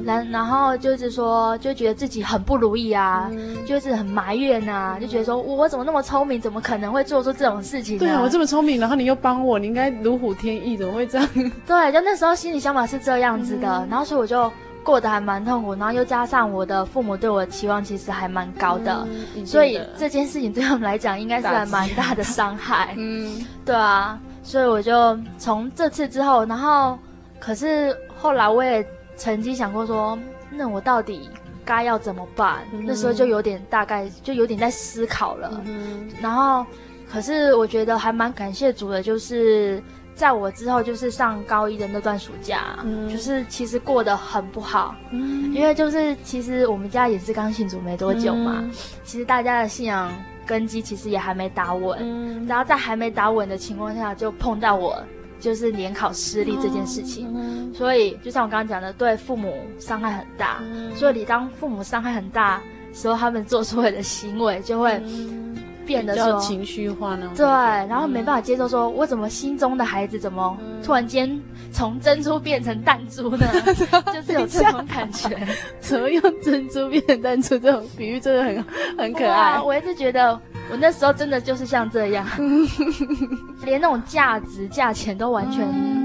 Speaker 3: 然、嗯、然后就是说，就觉得自己很不如意啊，嗯、就是很埋怨啊，就觉得说我怎么那么聪明，怎么可能会做出这种事情呢？
Speaker 4: 对啊，我这么聪明，然后你又帮我，你应该如虎添翼，怎么会这样？
Speaker 3: 对，就那时候心里想法是这样子的，嗯、然后所以我就。过得还蛮痛苦，然后又加上我的父母对我的期望其实还蛮高的，嗯、所以这件事情对他们来讲应该是还蛮大的伤害。嗯，对啊，所以我就从这次之后，然后可是后来我也曾经想过说，那我到底该要怎么办？嗯、那时候就有点大概就有点在思考了。嗯、然后可是我觉得还蛮感谢主的，就是。在我之后，就是上高一的那段暑假，嗯、就是其实过得很不好，嗯、因为就是其实我们家也是刚信主没多久嘛，嗯、其实大家的信仰根基其实也还没打稳，嗯、然后在还没打稳的情况下，就碰到我就是联考失利这件事情。所以就像我刚刚讲的，对父母伤害很大。所以你当父母伤害很大时候，他们做出来的行为就会。变得说
Speaker 4: 情绪化呢？
Speaker 3: 对，然后没办法接受说，说、嗯、我怎么心中的孩子怎么突然间从珍珠变成弹珠呢？就是有这种感觉。
Speaker 4: 怎么用珍珠变成弹珠这种比喻真的很很可爱。
Speaker 3: 我一直觉得我那时候真的就是像这样，连那种价值价钱都完全。嗯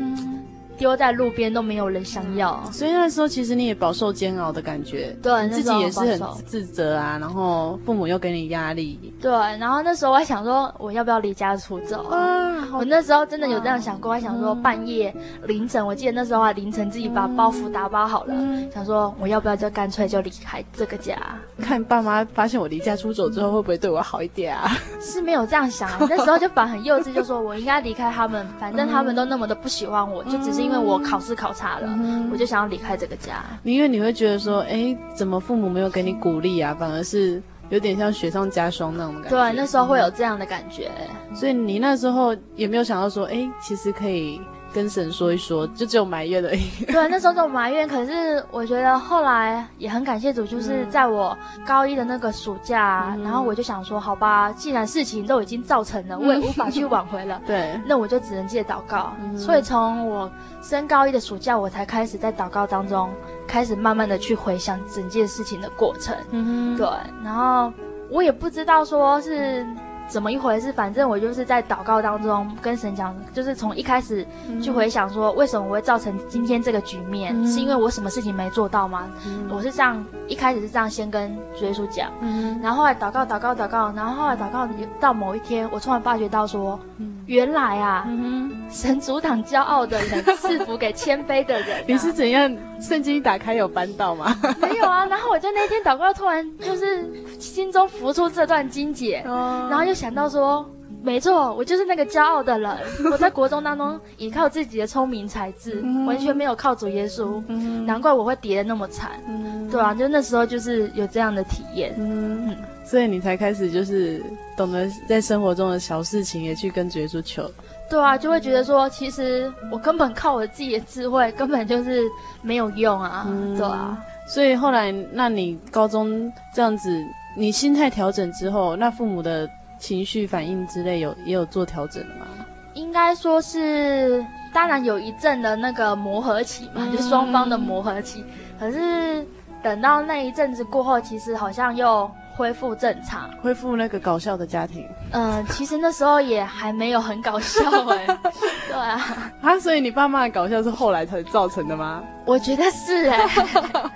Speaker 3: 丢在路边都没有人想要，
Speaker 4: 所以那时候其实你也饱受煎熬的感觉，
Speaker 3: 对，
Speaker 4: 自己也是很自责啊，然后父母又给你压力，
Speaker 3: 对，然后那时候我还想说我要不要离家出走啊？我那时候真的有这样想过，还想说半夜凌晨，我记得那时候还凌晨自己把包袱打包好了，想说我要不要就干脆就离开这个家？
Speaker 4: 看爸妈发现我离家出走之后会不会对我好一点啊？
Speaker 3: 是没有这样想，啊那时候就反很幼稚，就说我应该离开他们，反正他们都那么的不喜欢我，就只是。因为我考试考差了，嗯、我就想要离开这个家。
Speaker 4: 因为你会觉得说，哎，怎么父母没有给你鼓励啊？反而是有点像雪上加霜那种感觉。
Speaker 3: 对，那时候会有这样的感觉。
Speaker 4: 所以你那时候也没有想到说，哎，其实可以。跟神说一说，就只有埋怨而已。
Speaker 3: 对，那时候就埋怨。可是我觉得后来也很感谢主，就是在我高一的那个暑假，嗯、然后我就想说，好吧，既然事情都已经造成了，嗯、我也无法去挽回了。
Speaker 4: 对，
Speaker 3: 那我就只能借祷告。嗯、所以从我升高一的暑假，我才开始在祷告当中，开始慢慢的去回想整件事情的过程。嗯，对。然后我也不知道说是。怎么一回事？反正我就是在祷告当中跟神讲，就是从一开始去回想说，为什么我会造成今天这个局面？嗯、是因为我什么事情没做到吗？嗯、我是这样，一开始是这样先跟主耶稣讲，嗯、然后后来祷告祷告祷告，然后后来祷告到某一天，我突然发觉到说，嗯、原来啊，嗯、神阻挡骄傲的人，赐福给谦卑的人、啊。
Speaker 4: 你是怎样？圣经一打开有翻到吗？
Speaker 3: 没有啊。然后我就那天祷告，突然就是心中浮出这段经节，哦、然后又。想到说，没错，我就是那个骄傲的人。我在国中当中依靠自己的聪明才智，嗯、完全没有靠主耶稣，嗯、难怪我会跌得那么惨。嗯、对啊，就那时候就是有这样的体验，嗯，
Speaker 4: 所以你才开始就是懂得在生活中的小事情也去跟主耶稣求。
Speaker 3: 对啊，就会觉得说，其实我根本靠我自己的智慧根本就是没有用啊。嗯、对啊，
Speaker 4: 所以后来，那你高中这样子，你心态调整之后，那父母的。情绪反应之类有也有做调整吗？
Speaker 3: 应该说是，当然有一阵的那个磨合期嘛，嗯、就双方的磨合期。可是等到那一阵子过后，其实好像又恢复正常，
Speaker 4: 恢复那个搞笑的家庭。
Speaker 3: 嗯、呃，其实那时候也还没有很搞笑哎、欸。对啊，
Speaker 4: 啊，所以你爸妈的搞笑是后来才造成的吗？
Speaker 3: 我觉得是哎、欸。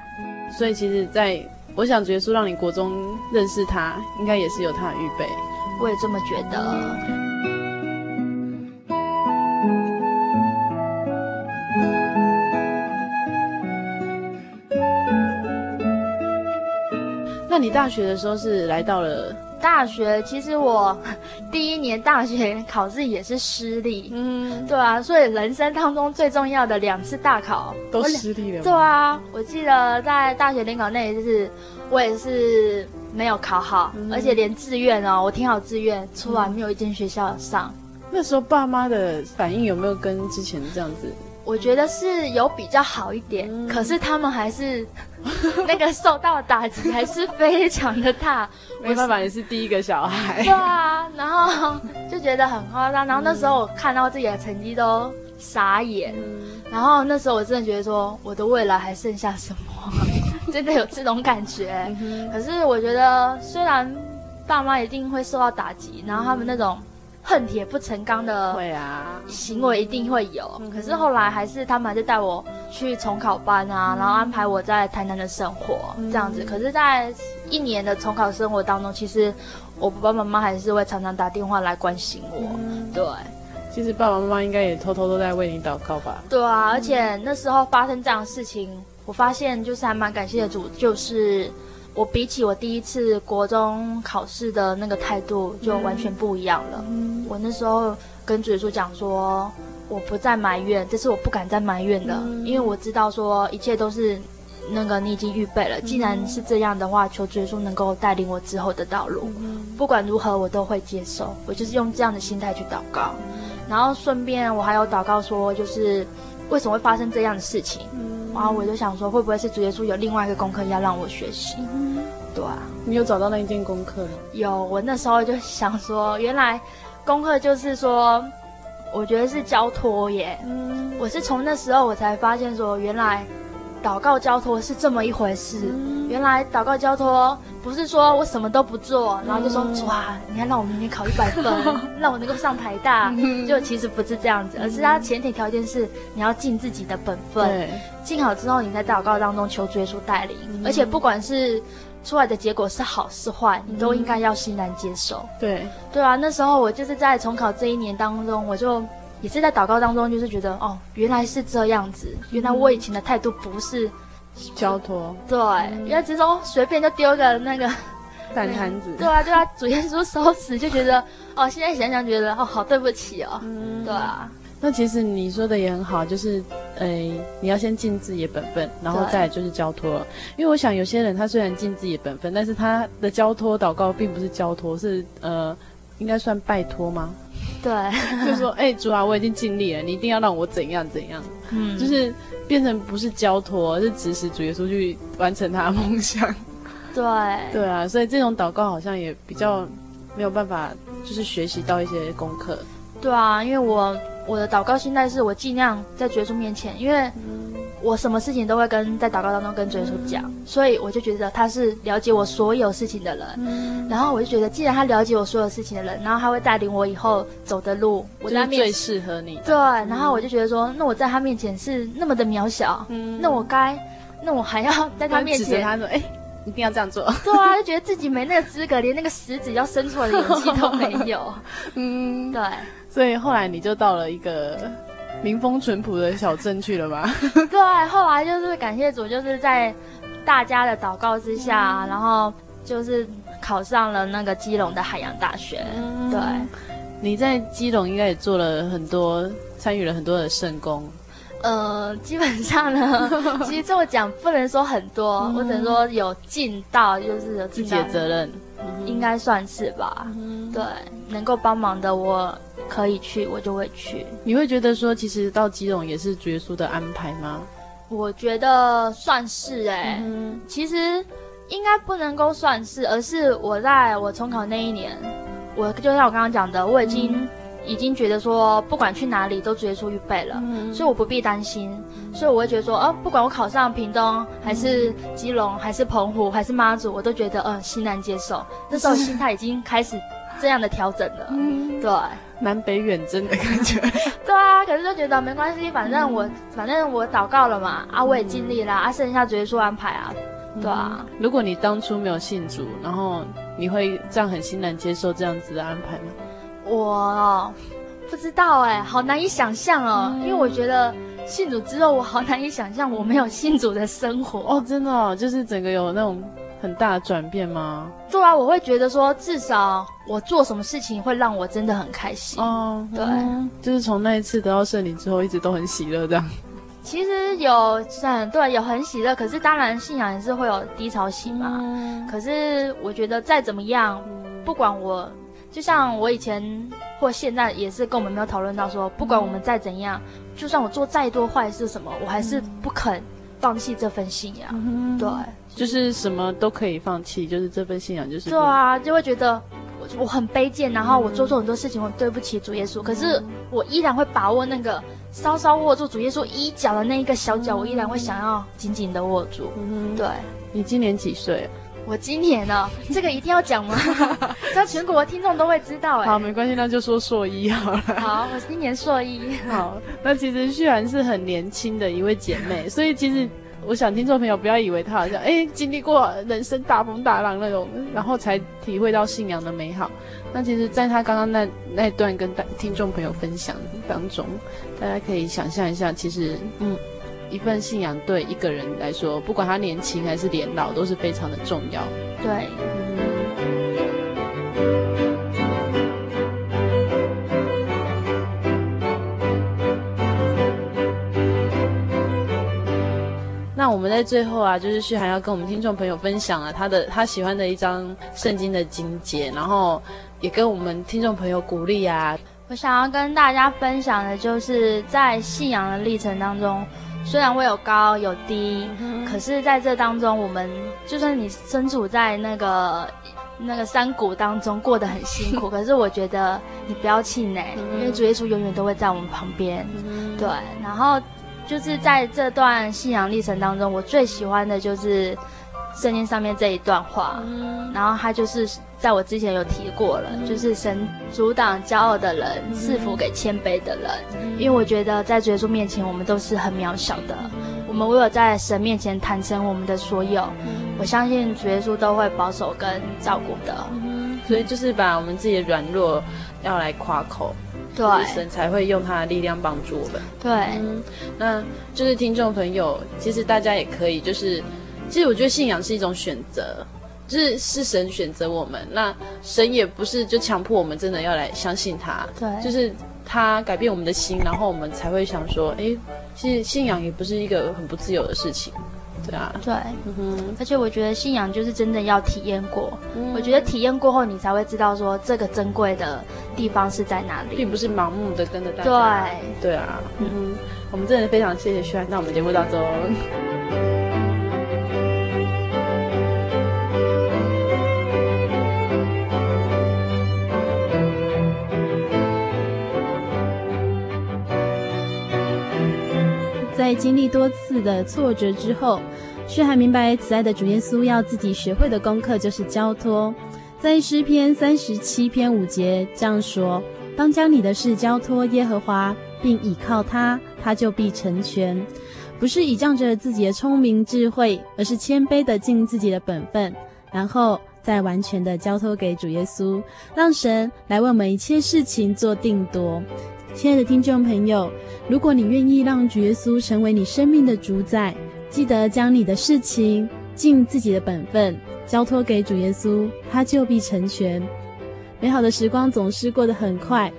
Speaker 4: 所以其实在我想，觉得说让你国中认识他，应该也是有他的预备。
Speaker 3: 我也这么觉得。
Speaker 4: 那你大学的时候是来到了
Speaker 3: 大学？其实我第一年大学考试也是失利。嗯，对啊，所以人生当中最重要的两次大考
Speaker 4: 都失利了。
Speaker 3: 对啊，我记得在大学联考那一次，我也是。没有考好，嗯、而且连志愿哦，我填好志愿出来没有一间学校上。
Speaker 4: 那时候爸妈的反应有没有跟之前这样子？
Speaker 3: 我觉得是有比较好一点，嗯、可是他们还是 那个受到的打击还是非常的大。
Speaker 4: 没办法，也是第一个小孩。
Speaker 3: 对啊，然后就觉得很夸张。然后那时候我看到自己的成绩都傻眼。嗯、然后那时候我真的觉得说，我的未来还剩下什么？真的有这种感觉，嗯、可是我觉得，虽然爸妈一定会受到打击，然后他们那种恨铁不成钢的行为一定会有，可是后来还是他们还是带我去重考班啊，嗯、然后安排我在台南的生活、嗯、这样子。可是，在一年的重考生活当中，其实我爸爸妈妈还是会常常打电话来关心我。嗯、对，
Speaker 4: 其实爸爸妈妈应该也偷偷都在为你祷告吧？
Speaker 3: 对啊，而且那时候发生这样的事情。我发现就是还蛮感谢的主，就是我比起我第一次国中考试的那个态度就完全不一样了。嗯、我那时候跟主耶稣讲说，我不再埋怨，这是我不敢再埋怨的，嗯、因为我知道说一切都是那个你已经预备了。既然是这样的话，求主耶稣能够带领我之后的道路，嗯、不管如何我都会接受。我就是用这样的心态去祷告。然后顺便我还有祷告说，就是为什么会发生这样的事情。嗯，然后我就想说，会不会是主耶稣有另外一个功课要让我学习？嗯，对啊。
Speaker 4: 你有找到那一件功课吗？
Speaker 3: 有，我那时候就想说，原来功课就是说，我觉得是交托耶。嗯，我是从那时候我才发现说，原来。祷告交托是这么一回事，嗯、原来祷告交托不是说我什么都不做，然后就说、嗯、哇，你看让我明年考一百分，让我能够上台大，嗯、就其实不是这样子，而是它前提条件是你要尽自己的本分，尽好之后你在祷告当中求主耶稣带领，嗯、而且不管是出来的结果是好是坏，你都应该要欣然接受。
Speaker 4: 对。
Speaker 3: 对啊，那时候我就是在重考这一年当中，我就。也是在祷告当中，就是觉得哦，原来是这样子，原来我以前的态度不是
Speaker 4: 交托，
Speaker 3: 对，嗯、原来只是说随便就丢个那个
Speaker 4: 烂摊子，
Speaker 3: 对啊，对啊主耶稣收拾，就觉得哦，现在想想觉得哦，好对不起哦，嗯、对啊。
Speaker 4: 那其实你说的也很好，就是呃，你要先尽自己的本分，然后再来就是交托。对因为我想有些人他虽然尽自己的本分，但是他的交托祷告并不是交托，是呃，应该算拜托吗？
Speaker 3: 对，
Speaker 4: 就说哎、欸，主啊，我已经尽力了，你一定要让我怎样怎样，嗯，就是变成不是交托，是指使主耶稣去完成他的梦想。
Speaker 3: 对，
Speaker 4: 对啊，所以这种祷告好像也比较没有办法，就是学习到一些功课。
Speaker 3: 对啊，因为我我的祷告心态是我尽量在主耶稣面前，因为。嗯我什么事情都会跟在祷告当中跟主耶稣讲，嗯、所以我就觉得他是了解我所有事情的人。嗯、然后我就觉得，既然他了解我所有事情的人，然后他会带领我以后走的路，我在
Speaker 4: 最适合你。
Speaker 3: 对，然后我就觉得说，那我在他面前是那么的渺小，嗯、那我该，那我还要在他面前，
Speaker 4: 他说，哎，一定要这样做。
Speaker 3: 对啊，就觉得自己没那个资格，连那个食指要伸出来的勇气都没有。嗯，对。
Speaker 4: 所以后来你就到了一个。民风淳朴的小镇去了吧？
Speaker 3: 对，后来就是感谢主，就是在大家的祷告之下，嗯、然后就是考上了那个基隆的海洋大学。嗯、对，
Speaker 4: 你在基隆应该也做了很多，参与了很多的圣工。
Speaker 3: 呃，基本上呢，其实这么讲不能说很多，嗯、我只能说有尽到，就是有
Speaker 4: 自己的责任，
Speaker 3: 应该算是吧。嗯、对，能够帮忙的我。可以去，我就会去。
Speaker 4: 你会觉得说，其实到基隆也是主耶稣的安排吗？
Speaker 3: 我觉得算是哎、欸，嗯、其实应该不能够算是，而是我在我重考那一年，我就像我刚刚讲的，我已经、嗯、已经觉得说，不管去哪里都主耶稣预备了，嗯、所以我不必担心。所以我会觉得说，哦，不管我考上屏东，还是基隆，还是澎湖，还是妈祖，我都觉得嗯、呃，欣然接受。那时候 心态已经开始这样的调整了，嗯、对。
Speaker 4: 南北远征的感觉，
Speaker 3: 对啊，可是就觉得没关系，反正我、嗯、反正我祷告了嘛，啊，我也尽力了，嗯、啊，剩下主耶稣安排啊，对啊。
Speaker 4: 如果你当初没有信主，然后你会这样很欣然接受这样子的安排吗？
Speaker 3: 我不知道哎、欸，好难以想象哦，嗯、因为我觉得信主之后，我好难以想象我没有信主的生活
Speaker 4: 哦，真的哦，就是整个有那种。很大的转变吗？
Speaker 3: 做啊，我会觉得说，至少我做什么事情会让我真的很开心。哦，对，嗯、
Speaker 4: 就是从那一次得到圣灵之后，一直都很喜乐这样。
Speaker 3: 其实有很对，有很喜乐，可是当然信仰也是会有低潮期嘛。嗯、可是我觉得再怎么样，不管我，就像我以前或现在也是跟我们没有讨论到说，不管我们再怎样，嗯、就算我做再多坏事什么，我还是不肯放弃这份信仰。嗯、对。
Speaker 4: 就是什么都可以放弃，就是这份信仰，就是
Speaker 3: 对啊，就会觉得我我很卑贱，然后我做错很多事情，我对不起主耶稣，可是我依然会把握那个稍稍握住主耶稣衣角的那一个小角，我依然会想要紧紧的握住。嗯，对。
Speaker 4: 你今年几岁？
Speaker 3: 我今年呢？这个一定要讲吗？这全国的听众都会知道哎。
Speaker 4: 好，没关系，那就说硕一好了。
Speaker 3: 好，我今年硕一。
Speaker 4: 好，那其实旭然是很年轻的一位姐妹，所以其实。我想听众朋友不要以为他好像哎、经历过人生大风大浪那种，然后才体会到信仰的美好。那其实，在他刚刚那那段跟大听众朋友分享当中，大家可以想象一下，其实嗯，一份信仰对一个人来说，不管他年轻还是年老，都是非常的重要。对。们在最后啊，就是旭涵要跟我们听众朋友分享了他的他喜欢的一张圣经的经节，然后也跟我们听众朋友鼓励啊。
Speaker 3: 我想要跟大家分享的就是在信仰的历程当中，虽然会有高有低，嗯、可是在这当中，我们就算你身处在那个那个山谷当中，过得很辛苦，可是我觉得你不要气馁，嗯、因为主耶稣永远都会在我们旁边。嗯、对，然后就是在这段信仰历程当中，我最喜欢的就是圣经上面这一段话，嗯、然后他就是。在我之前有提过了，嗯、就是神阻挡骄傲的人，赐福、嗯、给谦卑的人。嗯、因为我觉得在耶稣面前，我们都是很渺小的。嗯、我们唯有在神面前坦诚我们的所有，嗯、我相信主耶稣都会保守跟照顾的。
Speaker 4: 嗯、所以就是把我们自己的软弱要来夸口，
Speaker 3: 对，
Speaker 4: 神才会用他的力量帮助我们。
Speaker 3: 对、
Speaker 4: 嗯，那就是听众朋友，其实大家也可以，就是其实我觉得信仰是一种选择。就是是神选择我们，那神也不是就强迫我们真的要来相信他，
Speaker 3: 对，
Speaker 4: 就是他改变我们的心，然后我们才会想说，哎，其实信仰也不是一个很不自由的事情，对啊，
Speaker 3: 对，
Speaker 4: 嗯哼，
Speaker 3: 而且我觉得信仰就是真的要体验过，嗯、我觉得体验过后，你才会知道说这个珍贵的地方是在哪里，
Speaker 4: 并不是盲目的跟着大家，
Speaker 3: 对，
Speaker 4: 对啊，嗯哼，我们真的非常谢谢轩，那我们节目到这。
Speaker 1: 在经历多次的挫折之后，却还明白慈爱的主耶稣要自己学会的功课就是交托。在诗篇三十七篇五节这样说：“当将你的事交托耶和华，并倚靠他，他就必成全。”不是倚仗着自己的聪明智慧，而是谦卑的尽自己的本分，然后再完全的交托给主耶稣，让神来为我们一切事情做定夺。亲爱的听众朋友，如果你愿意让主耶稣成为你生命的主宰，记得将你的事情尽自己的本分交托给主耶稣，他就必成全。美好的时光总是过得很快，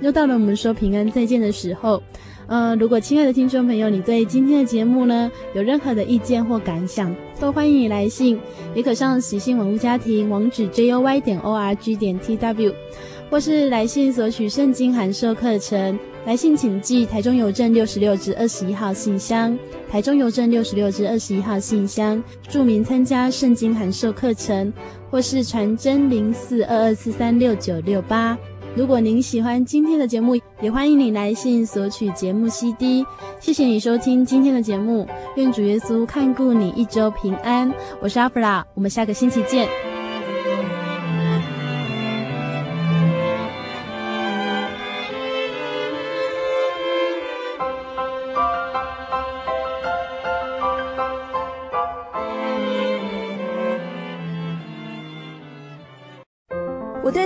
Speaker 1: 又到了我们说平安再见的时候。呃，如果亲爱的听众朋友，你对今天的节目呢有任何的意见或感想，都欢迎你来信，也可上喜信网络家庭网址 joy 点 org 点 tw。或是来信索取圣经函授课程，来信请寄台中邮政六十六至二十一号信箱，台中邮政六十六至二十一号信箱，注明参加圣经函授课程，或是传真零四二二四三六九六八。如果您喜欢今天的节目，也欢迎你来信索取节目 CD。谢谢你收听今天的节目，愿主耶稣看顾你一周平安。我是阿弗拉，我们下个星期
Speaker 7: 见。